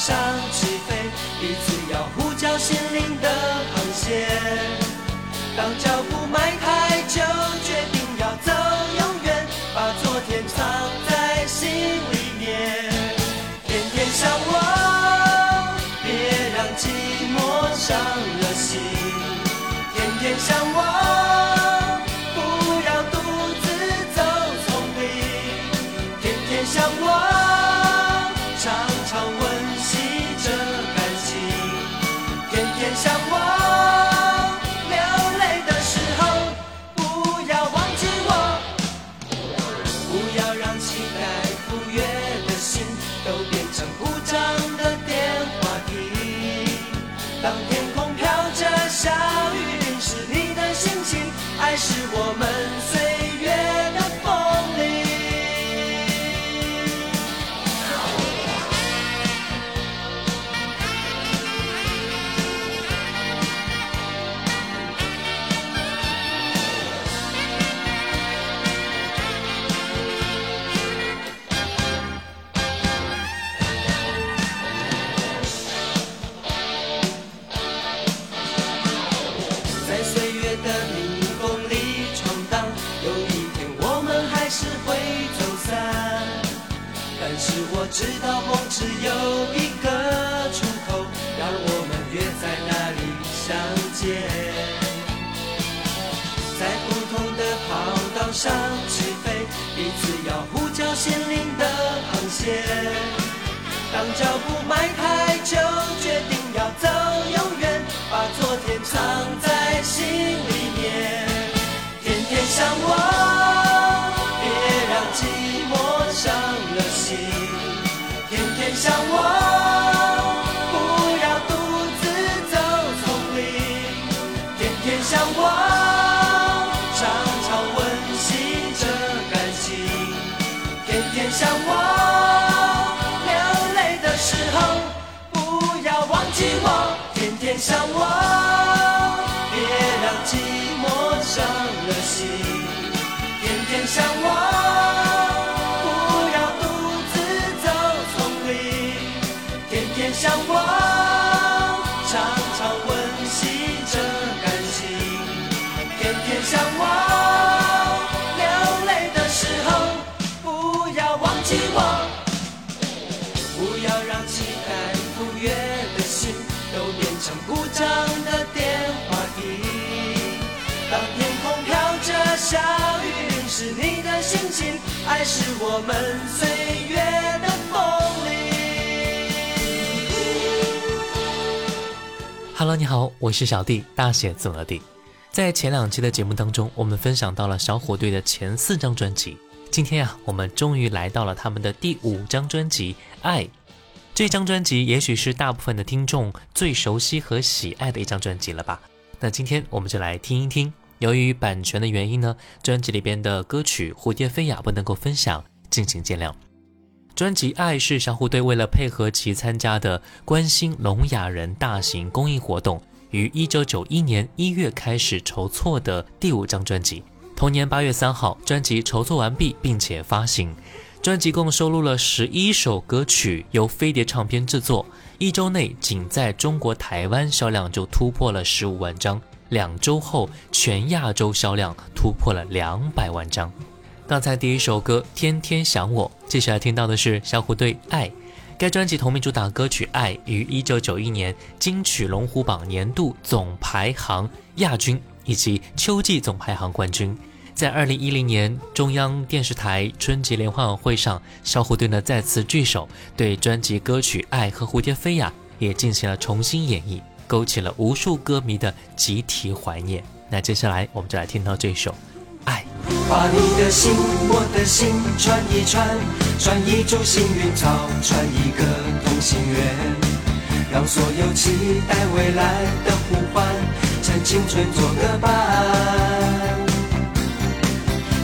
上起飞彼此要呼叫心灵的航线。当脚步让脚步迈开的电话亭。当天空飘着小雨，你的心情，爱是我们岁月的风。Hello，你好，我是小弟，大写字母 D。在前两期的节目当中，我们分享到了小虎队的前四张专辑。今天呀、我们终于来到了他们的第五张专辑《爱这张专辑也许是大部分的听众最熟悉和喜爱的一张专辑了吧？那今天我们就来听一听。由于版权的原因呢，专辑里边的歌曲《蝴蝶飞呀》不能够分享，敬请见谅。专辑《爱是小虎队》为了配合其参加的关心聋哑人大型公益活动，于一九九一年一月开始筹措的第五张专辑。同年八月三号，专辑筹措完毕并且发行。专辑共收录了十一首歌曲，由飞碟唱片制作。一周内，仅在中国台湾销量就突破了十五万张；两周后，全亚洲销量突破了两百万张。刚才第一首歌《天天想我》，接下来听到的是小虎队《爱》。该专辑同名主打歌曲《爱》于一九九一年金曲龙虎榜年度总排行亚军，以及秋季总排行冠军。在二零一零年中央电视台春节联欢晚会上，小虎队呢再次聚首，对专辑歌曲《爱》和《蝴蝶飞》呀也进行了重新演绎，勾起了无数歌迷的集体怀念。那接下来我们就来听到这首《爱》。把你的心，我的心串一串，串一株幸运草，串一个同心圆，让所有期待未来的呼唤，趁青春做个伴。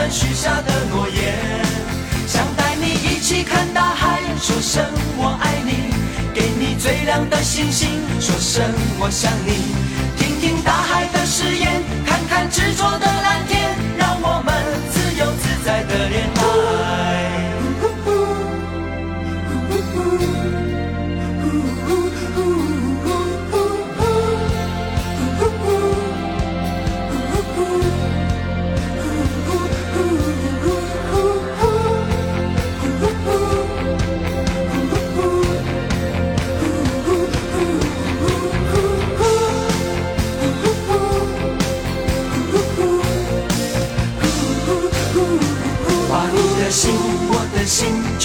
们许下的诺言，想带你一起看大海。说声我爱你，给你最亮的星星。说声我想你，听听大海的誓言，看看执着的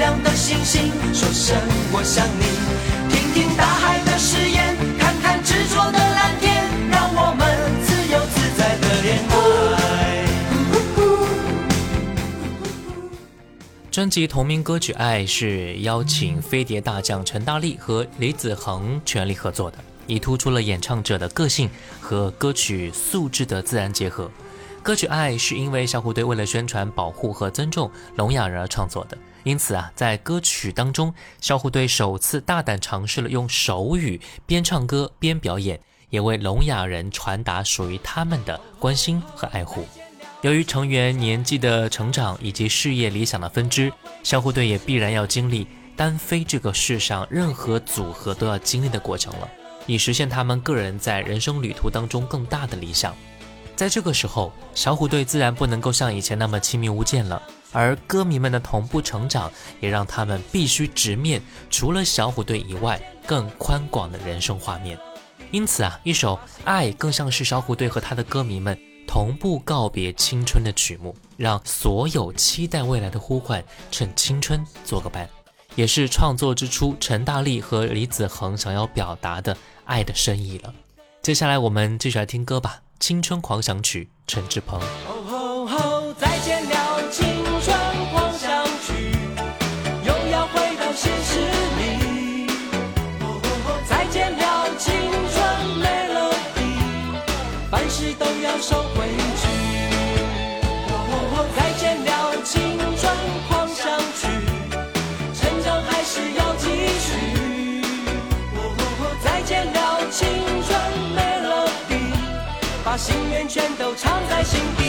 亮的星星，说声我想你。听听大海的誓言，看看执着的蓝天，让我们自由自在的恋爱。专辑同名歌曲《爱》是邀请飞碟大将陈大力和李子恒全力合作的，以突出了演唱者的个性和歌曲素质的自然结合。歌曲《爱》是因为小虎队为了宣传、保护和尊重聋哑人而创作的，因此啊在歌曲当中小虎队首次大胆尝试了用手语边唱歌边表演也为聋哑人传达属于他们的关心和爱护。由于成员年纪的成长以及事业理想的分支小虎队也必然要经历单飞这个世上任何组合都要经历的过程了以实现他们个人在人生旅途当中更大的理想。在这个时候小虎队自然不能够像以前那么亲密无间了而歌迷们的同步成长也让他们必须直面除了小虎队以外更宽广的人生画面。因此啊一首爱更像是小虎队和他的歌迷们同步告别青春的曲目让所有期待未来的呼唤趁青春做个伴也是创作之初陈大力和李子恒想要表达的爱的深意了。接下来我们继续来听歌吧青春狂想曲陈志鹏。就要收回去。哦哦，再见了青春狂想曲，成长还是要继续。哦哦，再见了青春没了笔把心愿全都藏在心。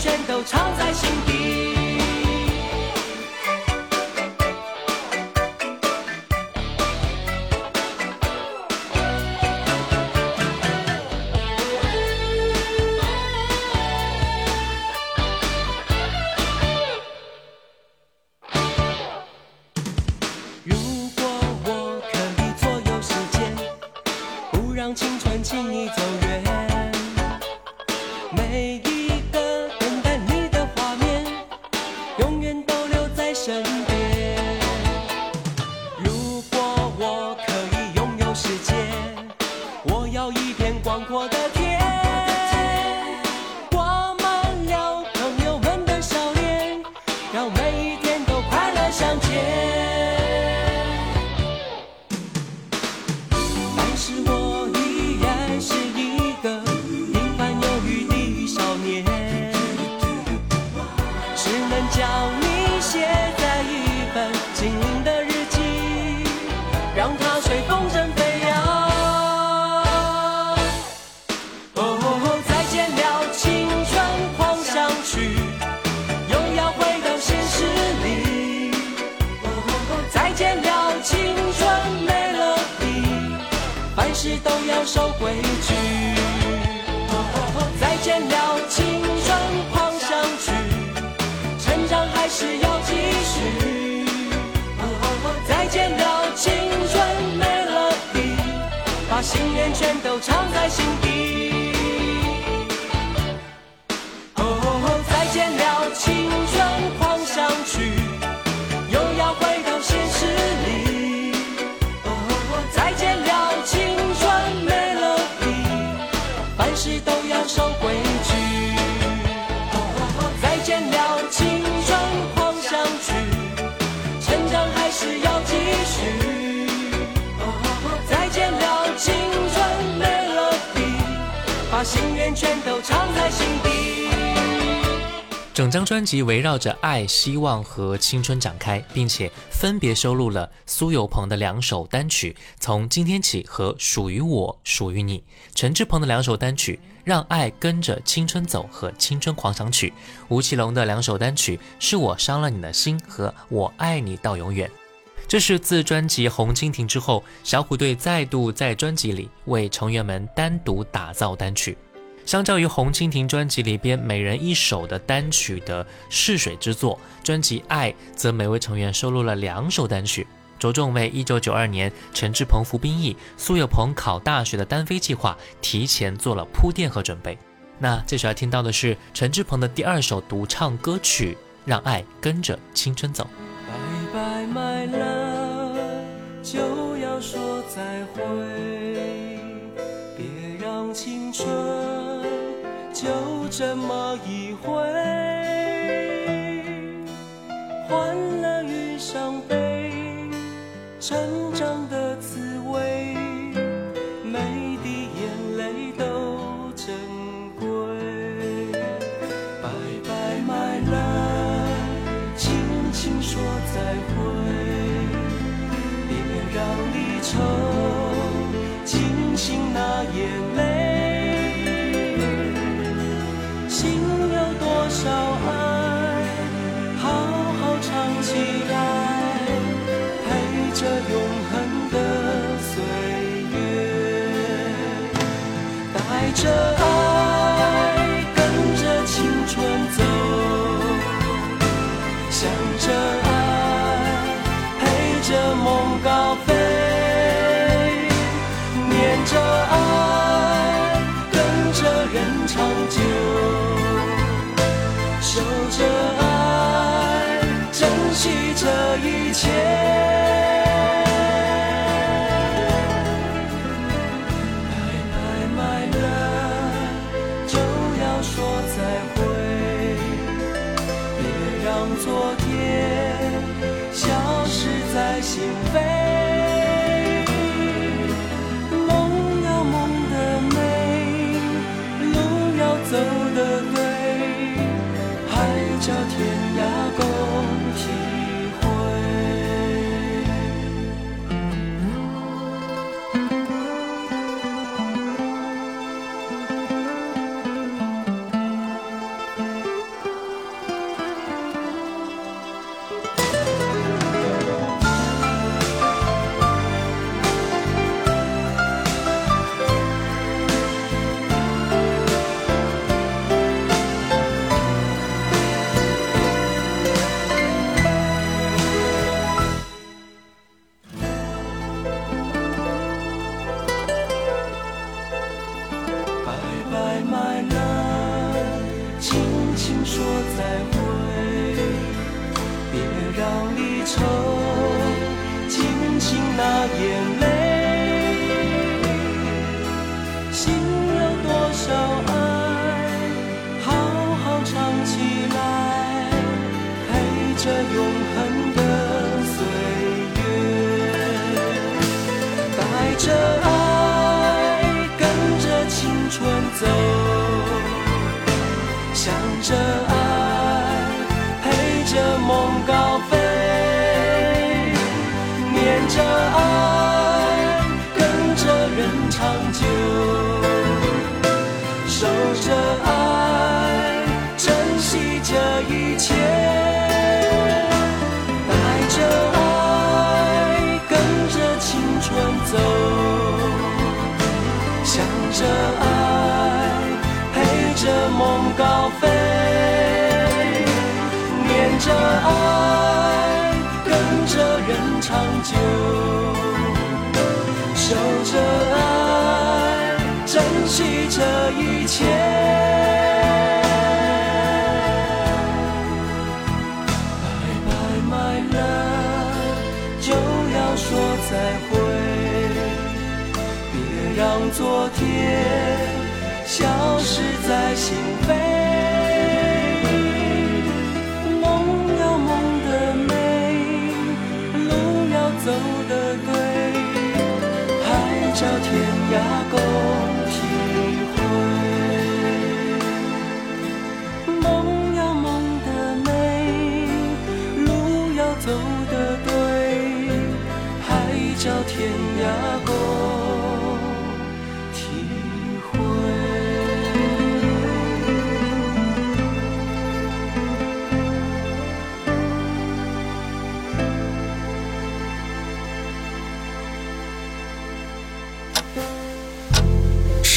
全都藏在心底。将你写在一本心灵的日记让它随风筝飞扬。哦再见了青春狂想曲又要回到现实里。哦再见了青春没了笔凡事都要守规矩心愿全都藏在心底。整张专辑围绕着爱希望和青春展开并且分别收录了苏有朋的两首单曲从今天起和属于我属于你。陈志朋的两首单曲让爱跟着青春走和青春狂想曲吴奇隆的两首单曲是我伤了你的心和我爱你到永远。这是自专辑红蜻蜓之后小虎队再度在专辑里为成员们单独打造单曲。相较于《红蜻蜓》专辑里边每人一首的单曲的试水之作，专辑《爱》则每位成员收录了两首单曲，着重为1992年陈志朋服兵役、苏有朋考大学的单飞计划提前做了铺垫和准备。那接下来听到的是陈志朋的第二首独唱歌曲《让爱跟着青春走》。拜拜，my love，就要说再会，别让青春就这么一回，爱，跟着人长久，守着爱，珍惜这一切。拜拜，my love，就要说再会，别让昨天消失在心扉。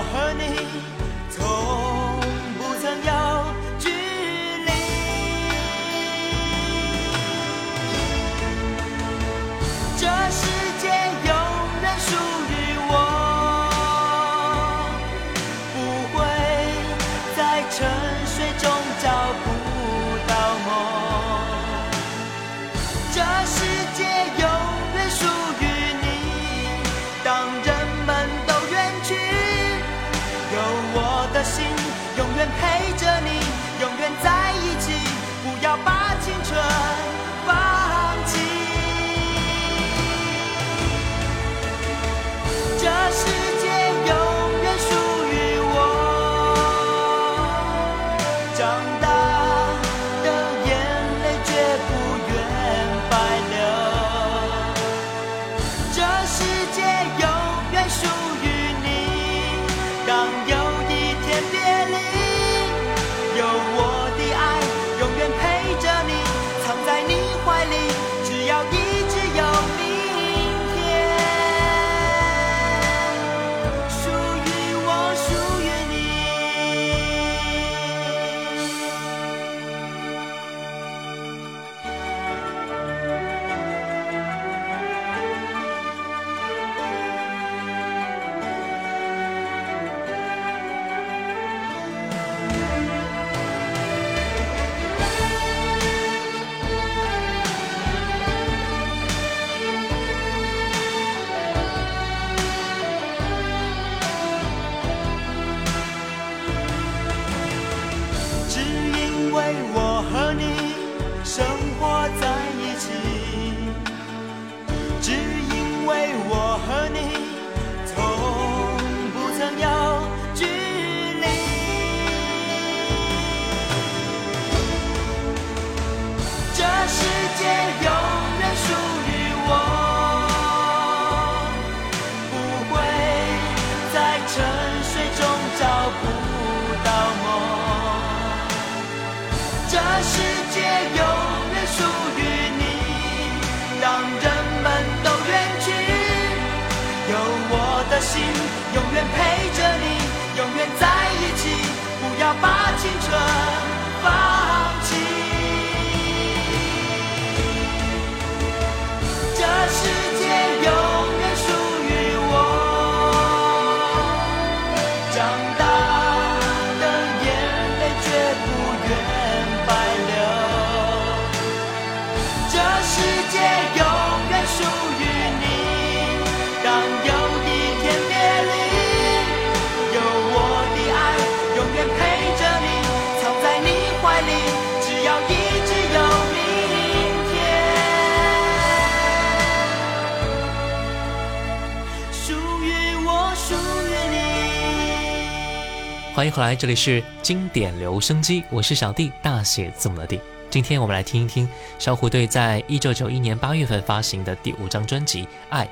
为我欢迎回来，这里是经典留声机，我是小弟，大写字母的弟。今天我们来听一听小虎队在一九九一年八月份发行的第五张专辑《爱》。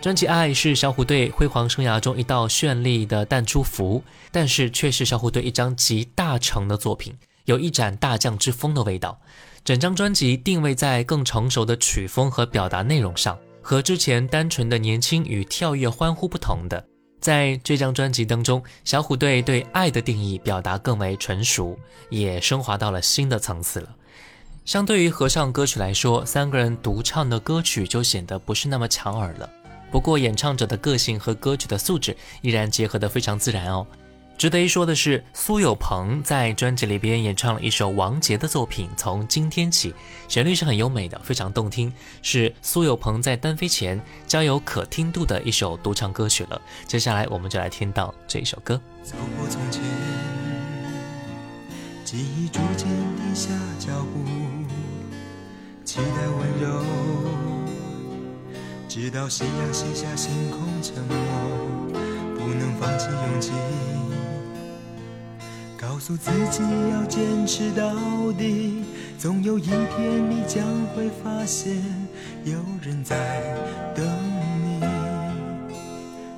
专辑《爱》是小虎队辉煌生涯中一道绚丽的淡出符，但是却是小虎队一张集大成的作品。有一展大将之风的味道。整张专辑定位在更成熟的曲风和表达内容上，和之前单纯的年轻与跳跃欢呼不同的。在这张专辑当中，小虎队对爱的定义表达更为成熟，也升华到了新的层次了。相对于合唱歌曲来说，三个人独唱的歌曲就显得不是那么抢耳了。不过，演唱者的个性和歌曲的素质依然结合得非常自然哦。值得一说的是，苏有朋在专辑里边演唱了一首王杰的作品《从今天起》，旋律是很优美的，非常动听，是苏有朋在单飞前较有可听度的一首独唱歌曲了。接下来，我们就来听到这一首歌。走过从前，记忆逐渐停下脚步，期待温柔，直到夕阳西下，星空沉默，不能放弃勇气。告诉自己要坚持到底，总有一天你将会发现有人在等你。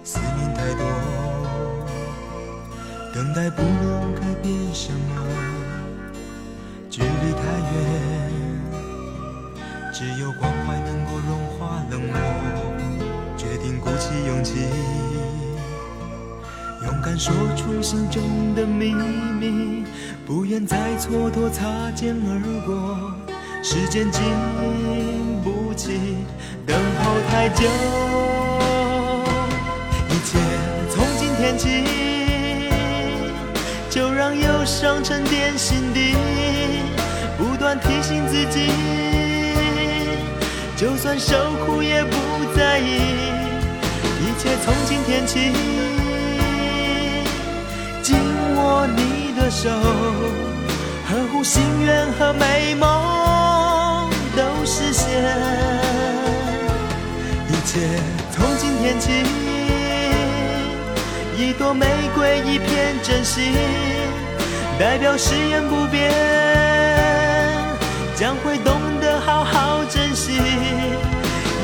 思念太多，等待不能改变什么，距离太远，只有光敢说出心中的秘密，不愿再蹉跎擦肩而过。时间经不起等候太久，一切从今天起，就让忧伤沉淀心底，不断提醒自己，就算受苦也不在意。一切从今天起。紧握你的手，呵护心愿和美梦都实现。一切从今天起，一朵玫瑰，一片真心，代表誓言不变，将会懂得好好珍惜。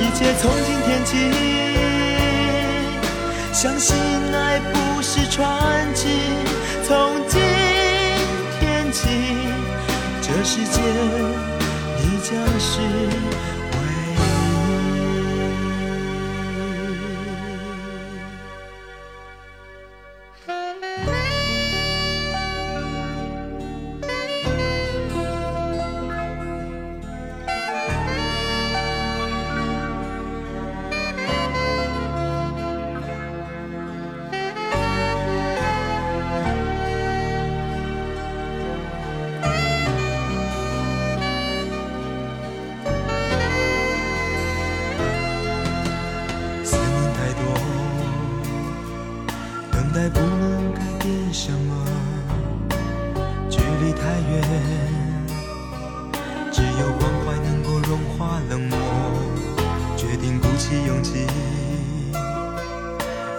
一切从今天起，相信爱不是传奇。从今天起，这世界你将是。期待不能改变什么距离太远只有关怀能够融化冷漠决定鼓起勇气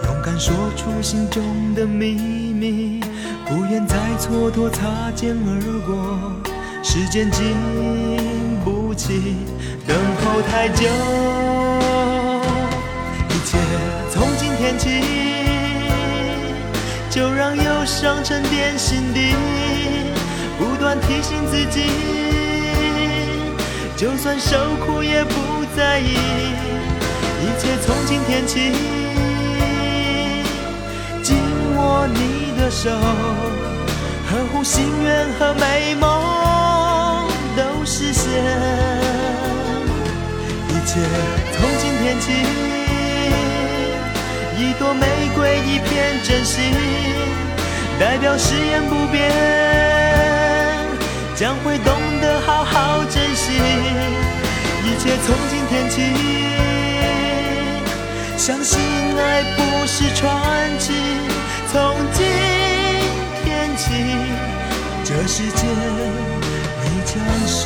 勇敢说出心中的秘密不愿再蹉跎擦肩而过时间经不起等候太久。一切从今天起就让忧伤沉淀心底，不断提醒自己，就算受苦也不在意。一切从今天起。紧握你的手，呵护心愿和美梦都实现。一切从今天起，一朵玫瑰，一片真心，代表誓言不变，将会懂得好好珍惜。一切从今天起，相信爱不是传奇。从今天起，这世界你将是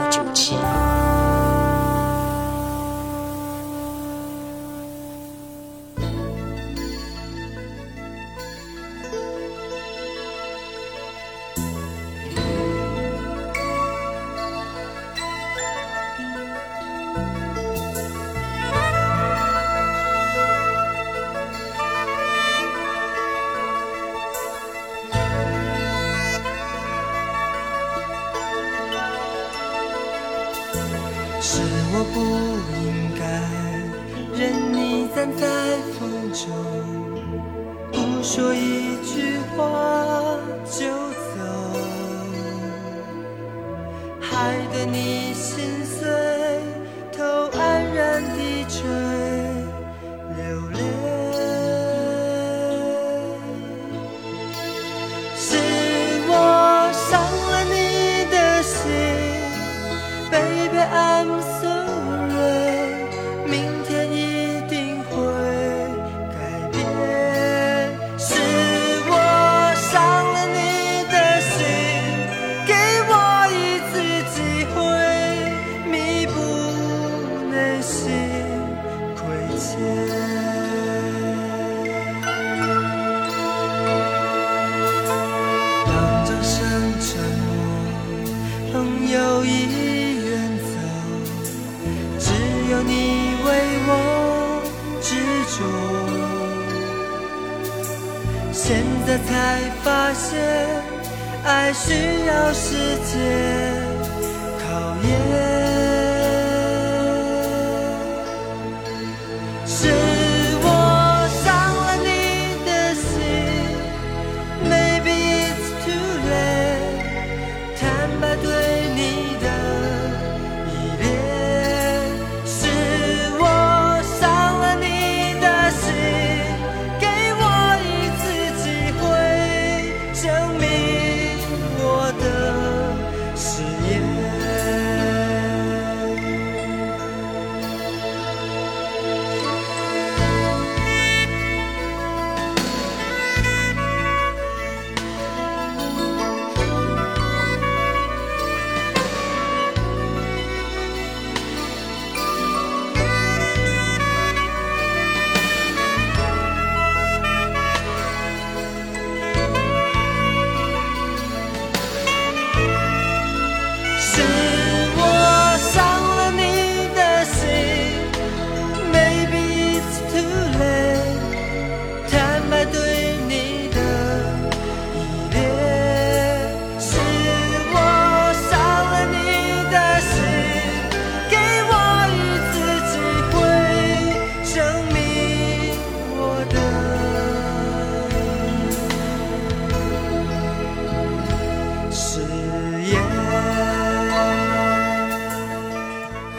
我不应该任你站在风中，不说一句话就走，害得你心需要时间。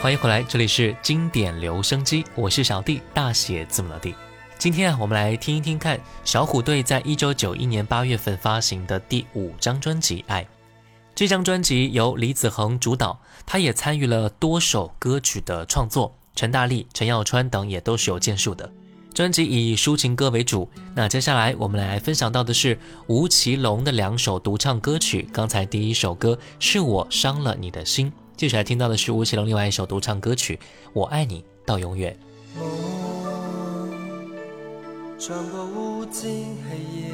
欢迎回来，这里是经典留声机，我是小弟，大写字母的弟。今天啊，我们来听一听看小虎队在一九九一年八月份发行的第五张专辑《爱》。这张专辑由李子恒主导，他也参与了多首歌曲的创作，陈大力、陈耀川等也都是有建树的。专辑以抒情歌为主。那接下来我们来分享到的是吴奇隆的两首独唱歌曲。刚才第一首歌是我伤了你的心，接下来听到的是吴奇隆另外一首独唱歌曲《我爱你到永远》。穿过无尽黑夜，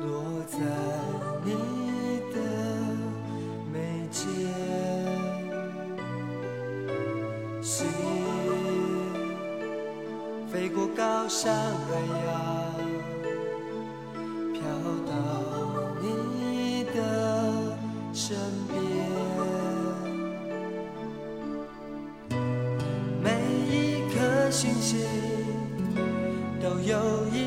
落在你的眉间，心飞过高山海洋，飘到你的身星星都有一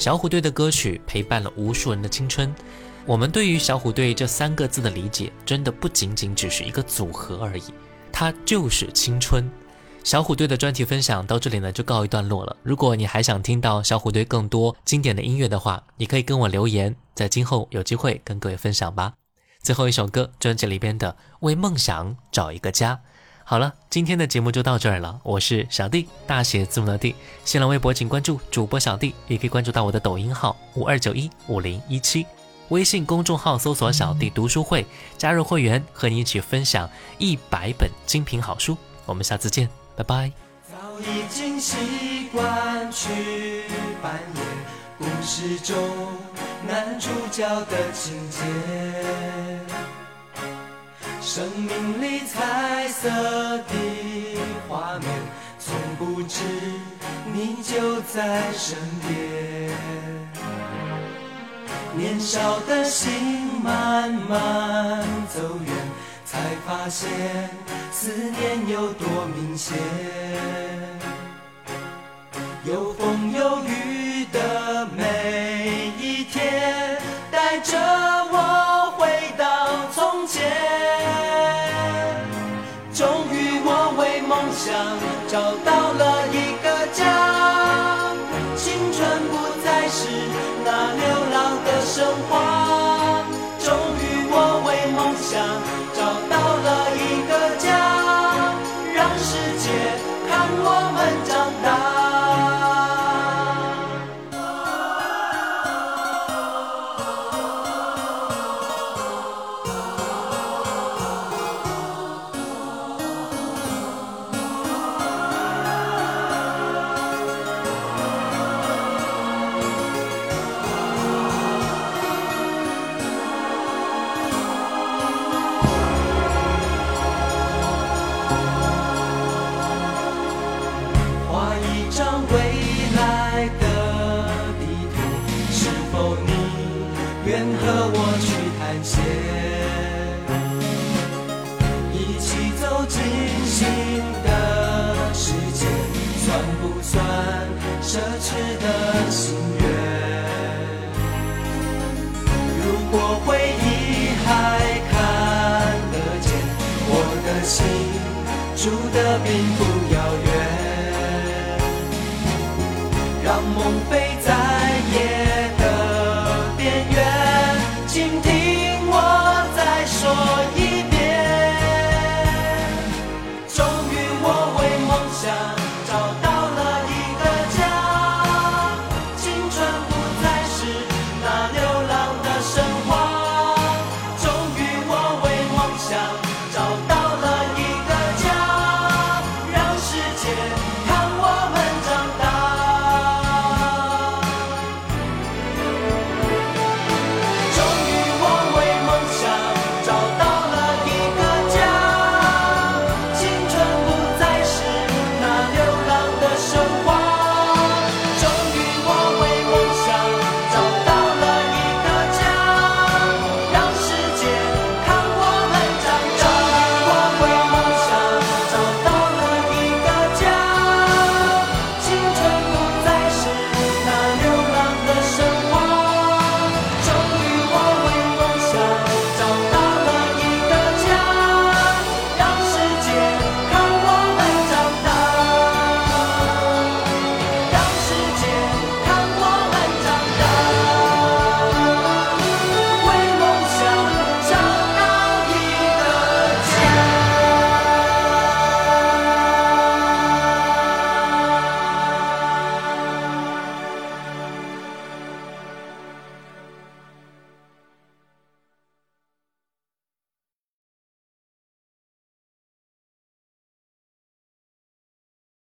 小虎队的歌曲陪伴了无数人的青春。我们对于小虎队这三个字的理解，真的不仅仅只是一个组合而已，它就是青春。小虎队的专题分享到这里呢就告一段落了。如果你还想听到小虎队更多经典的音乐的话，你可以跟我留言，在今后有机会跟各位分享吧。最后一首歌，专辑里边的《为梦想找一个家》。好了，今天的节目就到这儿了。我是小弟，大写字母的弟。新浪微博请关注主播小弟，也可以关注到我的抖音号五二九一五零一七，微信公众号搜索“小弟读书会”，加入会员，和你一起分享一百本精品好书。我们下次见，拜拜。早已经习惯去扮演故事中男主角的情节，生命里彩色的画面，从不知你就在身边。年少的心慢慢走远，才发现思念有多明显。有风有雨